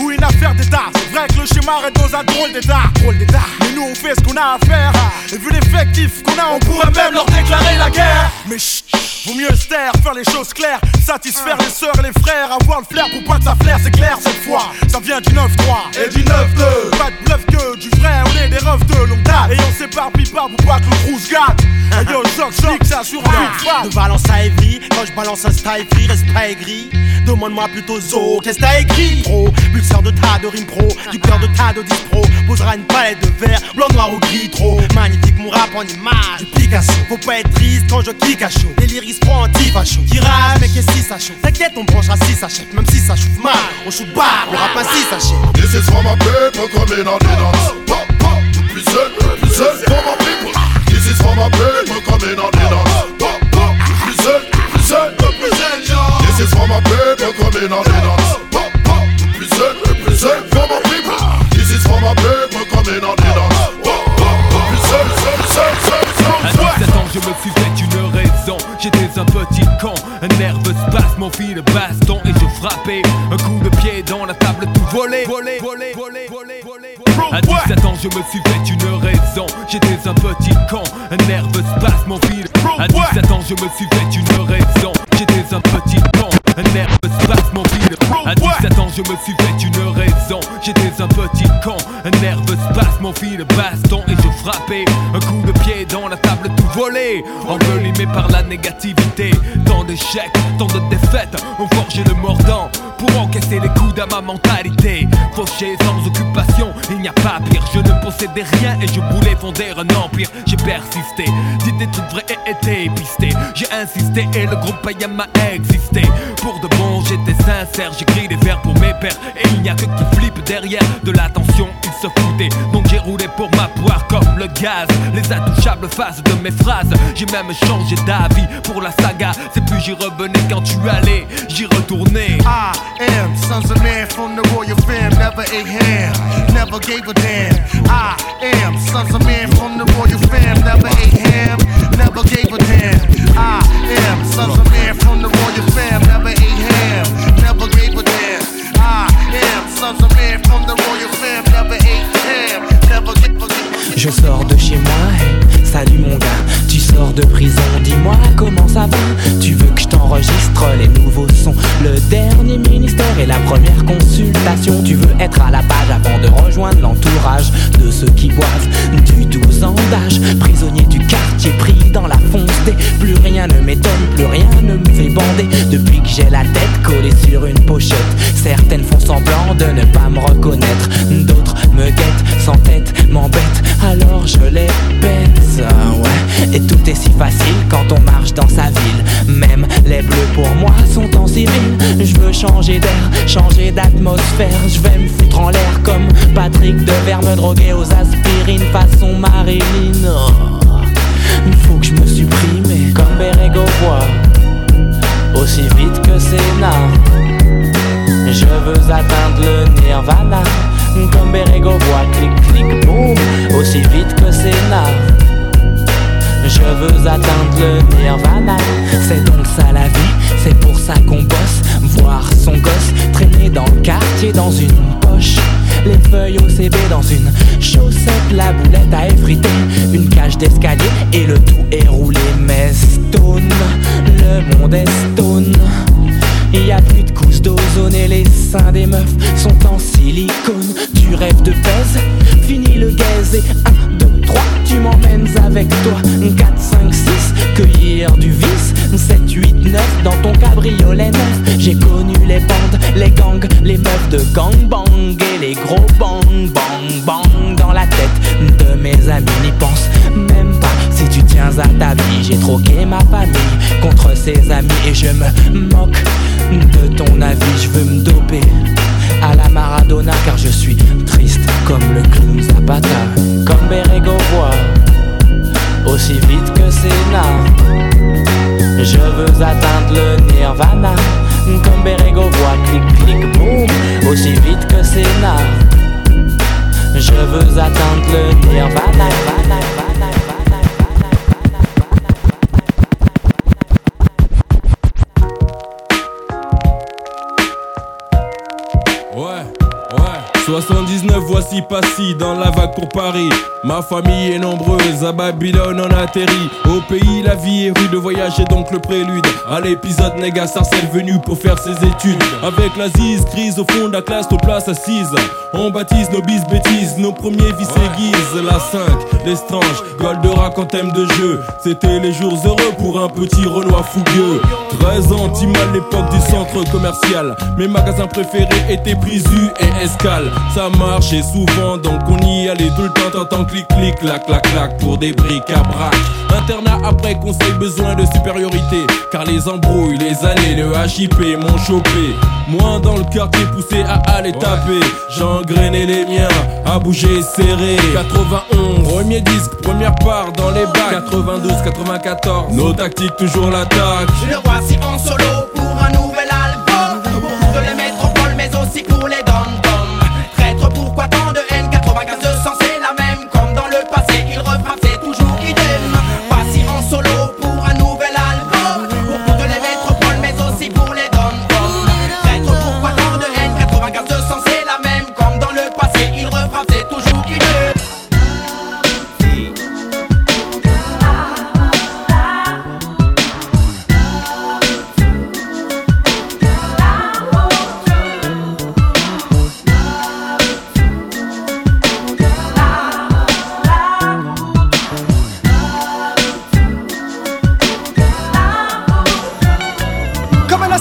ou une affaire d'état. C'est vrai que le schéma est dans un drôle d'état. Drôle d'état. Mais nous on fait ce qu'on a à faire. Et vu l'effectif qu'on a, on pourrait même leur déclarer la guerre. Mais chut, vaut mieux se taire, faire les choses claires. Satisfaire les sœurs et les frères, avoir le flair pour pas que ça flaire, c'est clair cette fois. Ça vient du 9-3 Et du 9-2. Pas de bluff que du vrai, on est des refs de longue date. Et on s'éparpille pas pour pas que le se gâte. Et yo, choc, choc, ça sur fat. De Valence à Evry, quand je balance un style free, reste pas aigri. Demande-moi plutôt Zo, qu'est-ce que t'as écrit? Pro, pulseur de tas de rime pro, du cœur de tas de pro Posera une palette de verre, blanc, noir ou gris trop. Magnifique mon rap en image, du Picasso. Faut pas être triste quand je kick à chaud. Déliris pro anti-facho. Tirage, mais qu'est-ce que ça chauffe T'inquiète, on branchera si ça chèque, même si ça chauffe mal. On shoot bar, on rap ainsi ça chèque. This is for my people coming on the dance. Pop, pop, for my people. This is for my people coming on the dance. Pop, pop. This is for my people coming on the dance. Pop, pop, for my people. This is for my people coming on the dance. Pop, À represent. 17 ans je me suis fait une J'étais un petit con, un nerveux spasme Mon fil baston et je frappais Un coup de pied dans la table tout volé volé, volé, volé, volé, volé. À 17 ans je me suis fait une raison J'étais un petit con, un nerveux spasme Mon fil À 17 ans je me suis fait une raison J'étais un petit con un nerveux spasme mon ville. À 17 ans, je me suis fait une raison. J'étais un petit con, un nerveux spasme mon fil baston et je frappais un coup de pied dans la table tout volé. Envelimé par la négativité, tant d'échecs, tant de défaites ont forgé le mordant pour encaisser les coups à ma mentalité. Fauché sans occupation, il n'y a pas pire. Je ne possédais rien et je voulais fonder un empire. J'ai persisté, dit des trucs vrais et été pisté. J'ai insisté et le groupe Payam m'a existé. Pour de bon, j'étais sincère, j'écris des pour mes pères. Et il n'y a que qui flippe derrière de l'attention, ils se foutaient. Donc j'ai roulé pour ma poire comme le gaz. Les intouchables faces de mes phrases. J'ai même changé d'avis pour la saga. C'est plus j'y revenais quand tu allais, j'y retournais. I am sons of man from the royal fam, never ate ham, never gave a damn. I am sons of man from the royal fam, never ate ham, never gave a damn. I am sons of man from the royal fam, never ate ham, Je sors de chez moi, salut mon gars. Sors de prison, dis-moi comment ça va. Tu veux que je t'enregistre les nouveaux sons, le dernier ministère et la première consultation. Tu veux être à la page avant de rejoindre l'entourage de ceux qui boivent du 12 ans d'âge. Prisonnier du quartier pris dans la fonce. Plus rien ne m'étonne, plus rien ne me fait bander. Depuis que j'ai la tête collée sur une pochette, certaines font semblant de ne pas me reconnaître. D'autres me guettent sans tête, m'embêtent, alors je les baisse. Ah changer d'air, changer d'atmosphère. Je vais me foutre en l'air comme Patrick Devers, me droguer aux aspirines façon Marilyn. Oh, il faut que je me supprime comme Berego voit aussi vite que Sénat. Je veux atteindre le nirvana Comme Berego voit clic clic boum Aussi vite que Sénat Je veux atteindre le nirvana C'est donc ça la vie C'est pour ça qu'on bosse Voir son gosse traîner dans le quartier dans une poche les feuilles au CB dans une chaussette, la boulette à effriter, une cage d'escalier et le tout est roulé. Mais stone, le monde est stone. Il y a plus de couches d'ozone et les seins des meufs sont en silicone. Tu rêves de pèse, fini le gaze et 1, 2, 3, tu m'emmènes avec toi. 4, 5, 6, cueillir du vice. 7, 8, 9 dans ton cabriolet neuf. J'ai connu les bandes, les gangs, les meufs de gangbang et les gros bang bang bang dans la tête de mes amis. N'y pense même pas si tu tiens à ta vie. J'ai troqué ma famille contre ses amis et je me moque de ton avis. Je veux me doper à la Maradona car je suis triste comme le clown Zapata, comme Berego voit aussi vite que Sénat. Je veux atteindre le nirvana. Comme Berego voit clic clic boum Aussi vite que Sénat Je veux atteindre le nirvana 79, voici Passy dans la vague pour Paris. Ma famille est nombreuse, à Babylone on atterrit. Au pays, la vie est rude, le voyage est donc le prélude. À l'épisode, Nega Sarcelle venu pour faire ses études. Avec la zise grise au fond de la classe, nos places assises. On baptise nos bis bêtises, nos premiers vices aiguisent. La 5, l'estrange, Goldorak en thème de jeu. C'était les jours heureux pour un petit Renoir fougueux. 13 ans, à l'époque du centre commercial. Mes magasins préférés étaient Prisu et Escale. Ça marchait souvent, donc on y allait tout le temps. T'entends clic clic, clac clac clac pour des briques à brac. Internat après conseil, besoin de supériorité. Car les embrouilles, les années, le HIP m'ont chopé. Moi dans le quartier poussé à aller taper. J'engrainais les miens, à bouger serré. 91, premier disque, première part dans les bacs. 92, 94, nos tactiques toujours l'attaque. Le voici en solo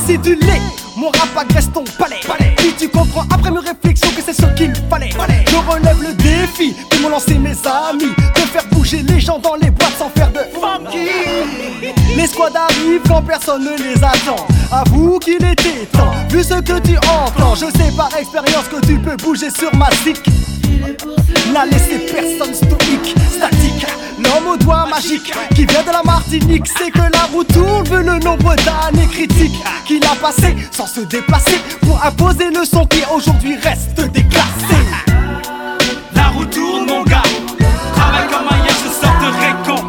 c'est du lait. Mon rap agresse ton palais. palais. Puis tu comprends après mes réflexions que c'est ce qu'il fallait. Je relève le défi de me lancer mes amis. De faire bouger les gens dans les boîtes sans faire de funky. Les squads arrivent quand personne ne les attend. Avoue qu'il était temps, vu ce que tu entends. Je sais par expérience que tu peux bouger sur ma stick. N'a laissé personne stoïque, statique. L'homme aux doigts magiques qui vient de la Martinique, c'est que la roue tourne le nombre d'années critiques qu'il a passé sans se déplacer pour imposer le son qui aujourd'hui reste déclassé. La roue tourne, mon gars. Travaille comme un je sors de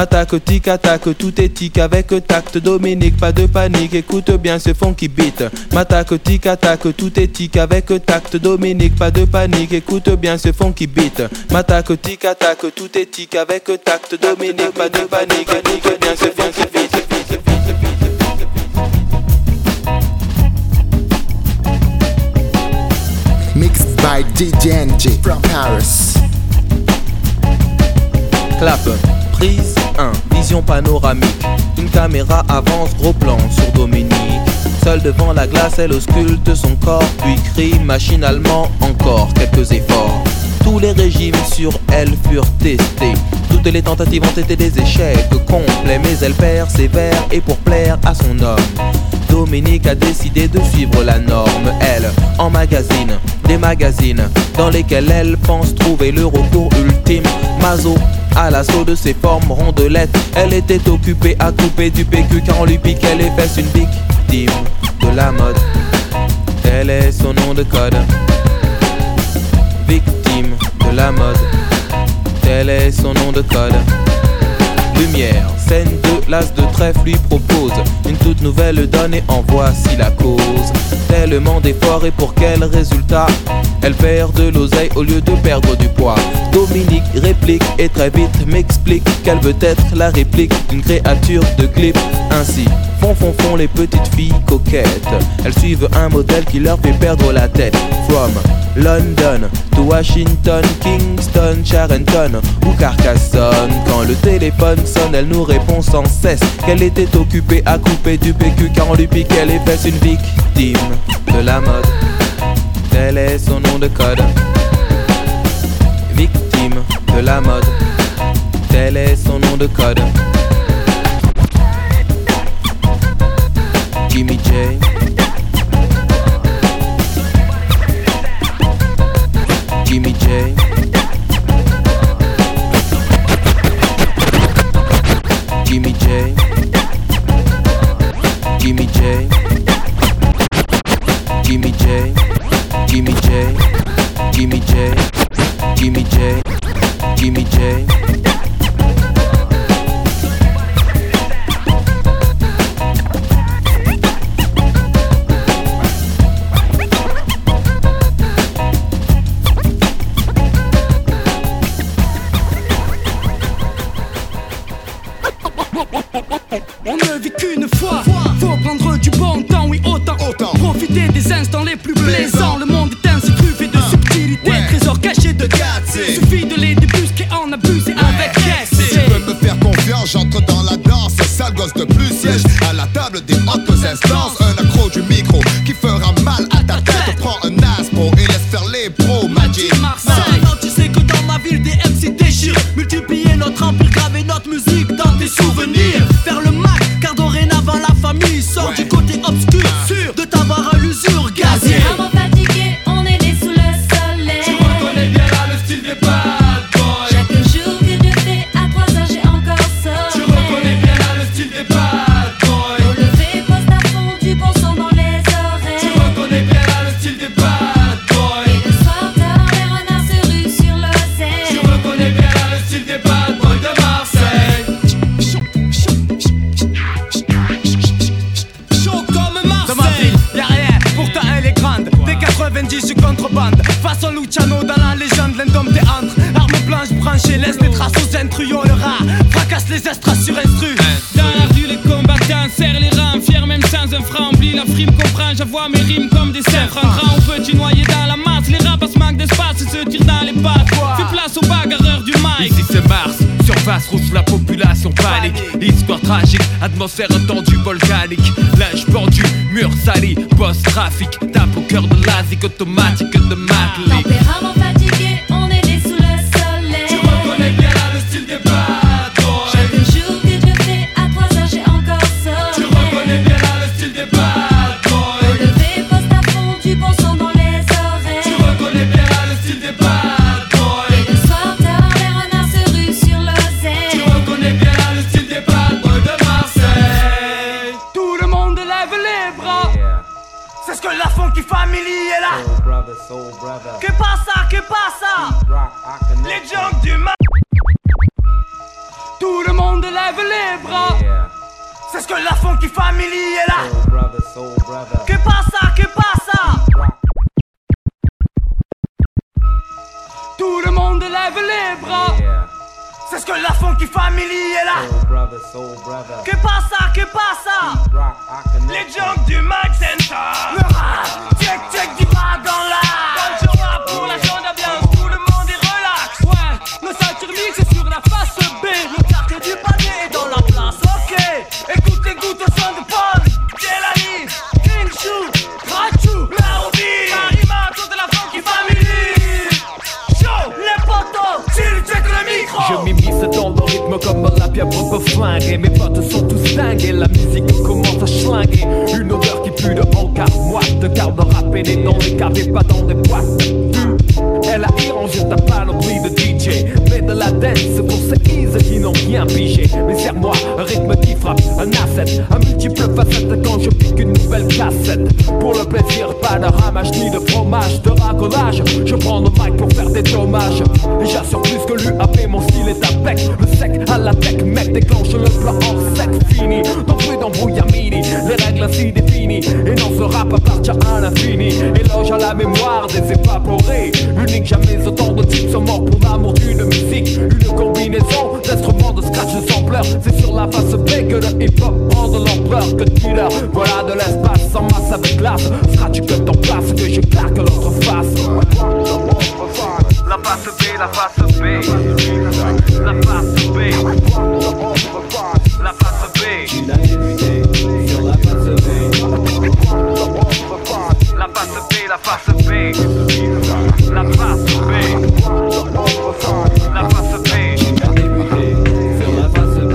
M'attaque, tic, attaque, tout est tic avec tact. Dominique, pas de panique, écoute bien ce funky beat. M'attaque, tic, attaque, tout est tic avec tact. Dominique, pas de panique, écoute bien ce funky beat. M'attaque, tic, attaque, tout est tic avec tact. Dominique, pas de panique, écoute bien ce funky beat. Mixed by DJNG from Paris. Clap, prise 1, vision panoramique. Une caméra avance, gros plan sur Dominique. Seule devant la glace, elle ausculte son corps, puis crie machinalement encore quelques efforts. Tous les régimes sur elle furent testés. Toutes les tentatives ont été des échecs complets, mais elle persévère et pour plaire à son homme. Dominique a décidé de suivre la norme, elle, en magazine, des magazines dans lesquels elle pense trouver le recours ultime. Mazo, à l'assaut de ses formes rondelettes, elle était occupée à couper du PQ car on lui piquait les fesses une victime de la mode. Tel est son nom de code. Victime de la mode. Tel est son nom de code. Lumière, scène 2, l'as de trèfle lui propose une toute nouvelle donne et en voici la cause. Tellement d'efforts et pour quel résultat Elle perd de l'oseille au lieu de perdre du poids. Dominique réplique et très vite m'explique qu'elle veut être la réplique d'une créature de clip. Ainsi, font font font les petites filles coquettes. Elles suivent un modèle qui leur fait perdre la tête. From London to Washington, Kingston, Charenton ou Carcassonne. Quand le téléphone sonne, elle nous répond sans cesse qu'elle était occupée à couper du PQ car on lui piquait les fesses. Une victime de la mode. Tel est son nom de code. Victime de la mode. Tel est son nom de code. Jimmy J. Jimmy J. J. Jimmy J. Jimmy J. Jimmy J. tendue volcanique. Linge pendu, mur sali, post-trafic. Tape au cœur de l'asique automatique de Matley. Passa Les junks du ma. Tout le monde lève les bras. C'est ce que la funky family est là. Que passa, que passa Tout le monde lève les bras. C'est ce que la funky family est là. Que passa, que passa Les junks du Mac Center. Le rap, Dans le rythme comme la pieuvre peut flinguer Mes potes sont tous dingues et la musique commence à schlinguer. Une odeur qui pue de encart moite car de rap est né dans les caves et pas dans des boîtes Elle a irrangé ta panoplie de DJ la dance pour ces ease qui n'ont rien pigé. Mais serre-moi un rythme qui frappe, un asset. Un multiple facette quand je pique une nouvelle cassette. Pour le plaisir, pas de ramage ni de fromage De racolage, je prends le mic pour faire des dommages. Et j'assure plus que l'UAP, mon style est avec. Le sec à la tech, mec déclenche le plan hors sec. Fini Les règles ainsi définies. Et non ce rap appartient à l'infini. Éloge à la mémoire des évaporés. Unique jamais autant de types sont morts pour l'amour d'une musique. Une combinaison d'instruments de scratch de sampleur. C'est sur la face B que le hip-hop prend de l'ampleur. Que dealer Voilà de l'espace en masse avec glace. Scratch que t'en place que je claque l'autre face. La face B, la face B. La face B. La face B La face B, la face B La face B La face B Sur la face B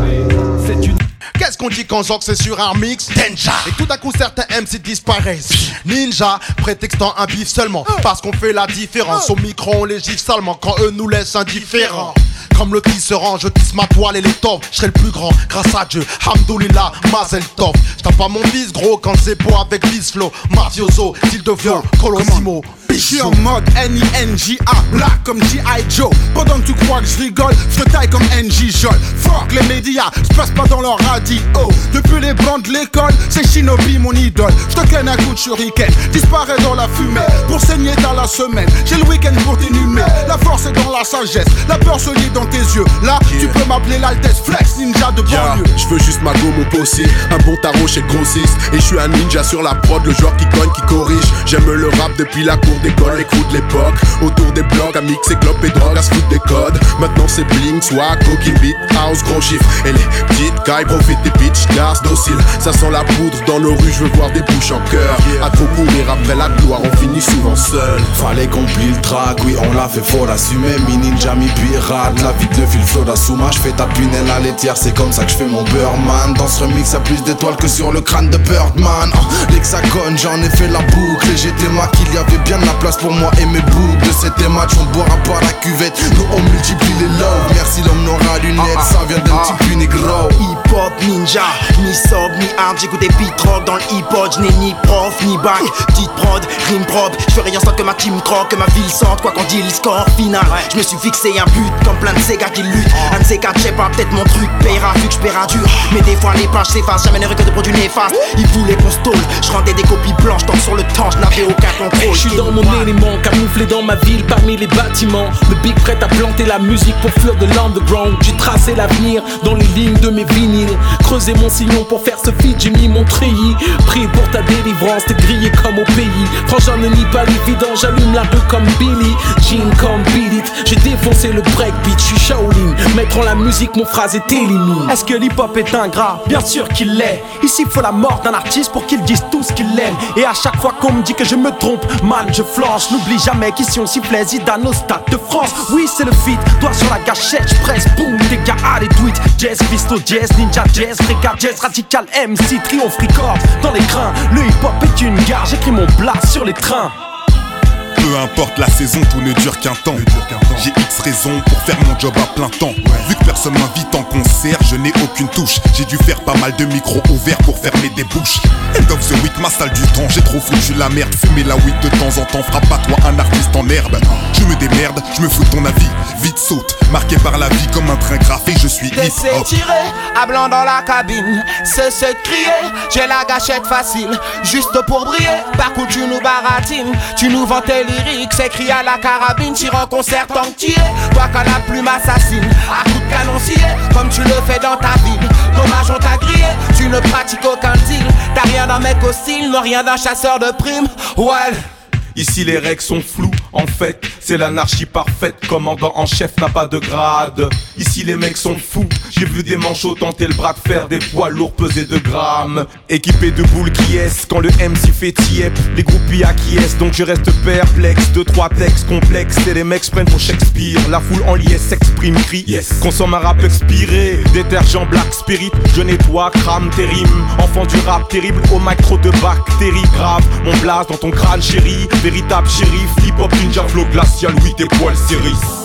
C'est une Qu'est-ce qu'on dit quand Zoc c'est sur un mix? Ninja. Et tout à coup certains MC disparaissent. Ninja, prétextant un bif seulement. Parce qu'on fait la différence. Au micro on les gifle salement. Quand eux nous laissent indifférents comme le tisserand, je tisse ma toile et l'étoffe. Je serai le plus grand, grâce à Dieu. Hamdoulillah, Mazel Tov. J'tape pas mon fils gros quand c'est beau avec Bisflow. Mafioso, style de flow, Colosimo. Je suis en mode N-I-N-J-A, black comme G.I. Joe. Pendant que tu crois que je rigole, je taille comme NJ Jol. Fuck les médias, je passe pas dans leur radio. Depuis les bancs de l'école, c'est Shinobi mon idole. Je te clane un coup de shuriken, disparaît dans la fumée. Pour saigner dans la semaine, j'ai le week-end pour t'inhumer. La force est dans la sagesse, la peur se lit dans tes yeux. Là, tu peux m'appeler l'Altesse Flex Ninja de Yeah, banlieue. je veux juste ma go, mon possi Un bon tarot chez grossiste. Et je suis un ninja sur la prod Le genre qui cogne, qui corrige. J'aime le rap depuis la cour d'école Les coups de l'époque. Autour des blocs À mixer clope et drogue À se foutre des codes. Maintenant c'est bling, swag, coquille beat House, gros chiffre. Et les petites cailles profitent des bitch Cars dociles Ça sent la poudre dans nos rues Je veux voir des bouches en cœur. À trop courir après la gloire On finit souvent seul. Fallait qu'on plie le track, oui on l'a fait, faut l'assumer. Mi ninja, mi pirate, la vie de fil flow d'Asuma Je fais ta punelle à laitière, c'est comme ça que je fais mon beurre man Dans ce remix y'a plus d'étoiles que sur le crâne de Birdman. Ah, L'hexagone, j'en ai fait la boucle Et j'étais qu'il y avait bien de la place pour moi et mes boucles De ces matchs, on boira pas la cuvette Nous on multiplie les loves, merci l'homme n'aura lunettes Ça vient d'un petit puny gros Hip hop ninja, ni sob ni hard, j'écoute des beat rock dans le hip hop, je n'ai ni prof ni bac, petite prod, rime propre, je fais rien sans que ma team croque, que ma ville sente, quoi qu'on dit le score final, je me suis fixé un but comme plein de ces gars qui luttent, un de ces sais pas, peut-être mon truc paiera vu que je dur, mais des fois les pages s'effacent, jamais n'aurai que de produits néfastes, ils voulaient qu'on stole, je rendais des copies blanches, tant sur le temps, je n'avais aucun contrôle. Je suis dans mon élément, camouflé dans ma ville parmi les bâtiments. Le big prêt à planter la musique pour fuir de l'underground. J'ai tracé l'avenir dans les lignes de mes vinyles. Creusé mon sillon pour faire ce feat, j'ai mis mon treillis. Prie pour ta délivrance, t'es grillé comme au pays. Franchement, ne nie pas l'évident, j'allume la rue comme Billy. Jean comme It, j'ai défoncé le breakbeat, je suis Shaolin. Mettre en la musique, mon phrase est éliminée. Est-ce que l'hip-hop est ingrat Bien sûr qu'il l'est. Ici, faut la mort d'un artiste pour qu'il dise tout ce qu'il aime. Et à chaque fois qu'on me dit que je me trompe, man, je flanche. N'oublie jamais qu'ici on sifflait Zidane au stade de France. Oui, c'est le feat, doigt sur la gâchette, je presse, boum, gars les tweets. Jazz, pisto, jazz, ninja, jazz, frégate, jazz, radical, MC, triomphe, record. Dans les grains, le hip-hop est une gare, j'écris mon blast sur les trains. Peu importe la saison, tout ne dure qu'un temps. J'ai X raisons pour faire mon job à plein temps. Vu que personne m'invite en concert, je n'ai aucune touche. J'ai dû faire pas mal de micros ouverts pour fermer des bouches. End of the week, ma salle du temps. J'ai trop foutu la merde. Fumer la weed de temps en temps, frappe pas toi un artiste en herbe. Je me démerde, je me fous de ton avis. Vite saute, marqué par la vie comme un train graffé, je suis hip hop. tirer, à blanc dans la cabine, c'est se crier, j'ai la gâchette facile, juste pour briller, par contre tu nous baratines, tu nous vends tes lyriques, c'est crié à la carabine, tire en concert tant que t'y es, toi quand la plume assassine, à coup de canon comme tu le fais dans ta ville, dommage on t'a grillé, tu ne pratiques aucun deal, t'as rien d'un mec hostile, non rien d'un chasseur de primes, ouais. Ici les règles sont floues, en fait, c'est l'anarchie parfaite. Commandant en chef n'a pas de grade. Ici les mecs sont fous, j'ai vu des manchots tenter le bras de fer, des poids lourds pesés de grammes. Équipés de boules qui est quand le MC fait tiep, les groupies acquiescent, donc je reste perplexe. Deux, trois textes complexes, et les mecs prennent pour Shakespeare. La foule en liesse s'exprime, crie, yes. consomme un rap expiré, détergent black spirit, je nettoie, crame tes rimes. Enfant du rap terrible, au mic trop de bactéries graves. Mon blast dans ton crâne chéri, véritable shérif, hip hop ninja flow glacial, oui tes poils cérissent.